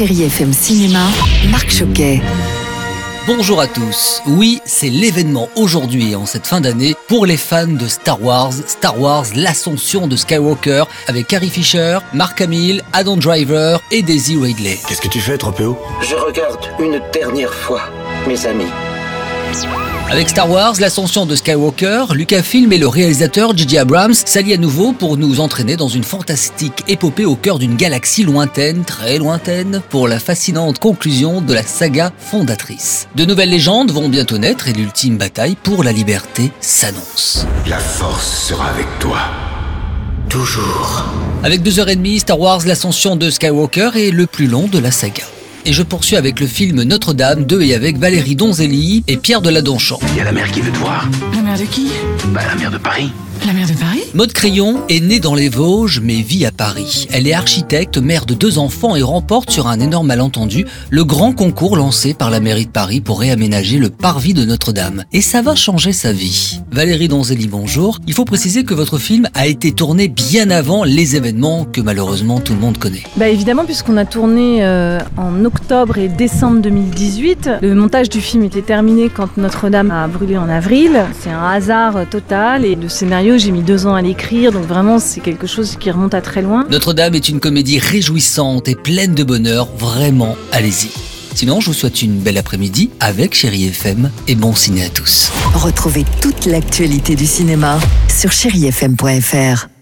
Chérie FM Cinéma, Marc Choquet. Bonjour à tous. Oui, c'est l'événement aujourd'hui et en cette fin d'année pour les fans de Star Wars. Star Wars, l'ascension de Skywalker avec Carrie Fisher, Mark Hamill, Adam Driver et Daisy Ridley. Qu'est-ce que tu fais, Tropéo Je regarde une dernière fois mes amis. Avec Star Wars, l'ascension de Skywalker, Lucasfilm et le réalisateur J.J. Abrams s'allient à nouveau pour nous entraîner dans une fantastique épopée au cœur d'une galaxie lointaine, très lointaine, pour la fascinante conclusion de la saga fondatrice. De nouvelles légendes vont bientôt naître et l'ultime bataille pour la liberté s'annonce. La force sera avec toi. Toujours. Avec deux heures et demie, Star Wars, l'ascension de Skywalker est le plus long de la saga. Et je poursuis avec le film Notre-Dame 2 et avec Valérie Donzelli et Pierre de Ladonchamp. Il y a la mère qui veut te voir. La mère de qui? Bah, la mère de Paris. La mère de Paris? Maud Crayon est née dans les Vosges mais vit à Paris. Elle est architecte, mère de deux enfants et remporte sur un énorme malentendu le grand concours lancé par la mairie de Paris pour réaménager le parvis de Notre-Dame. Et ça va changer sa vie. Valérie Donzelli, bonjour. Il faut préciser que votre film a été tourné bien avant les événements que malheureusement tout le monde connaît. Bah évidemment, puisqu'on a tourné euh, en octobre et décembre 2018. Le montage du film était terminé quand Notre-Dame a brûlé en avril. C'est un hasard total et le scénario, j'ai mis deux ans à l'écrire, donc vraiment c'est quelque chose qui remonte à très loin. Notre-Dame est une comédie réjouissante et pleine de bonheur, vraiment, allez-y. Sinon, je vous souhaite une belle après-midi avec Chéri FM et bon ciné à tous. Retrouvez toute l'actualité du cinéma sur chérifm.fr.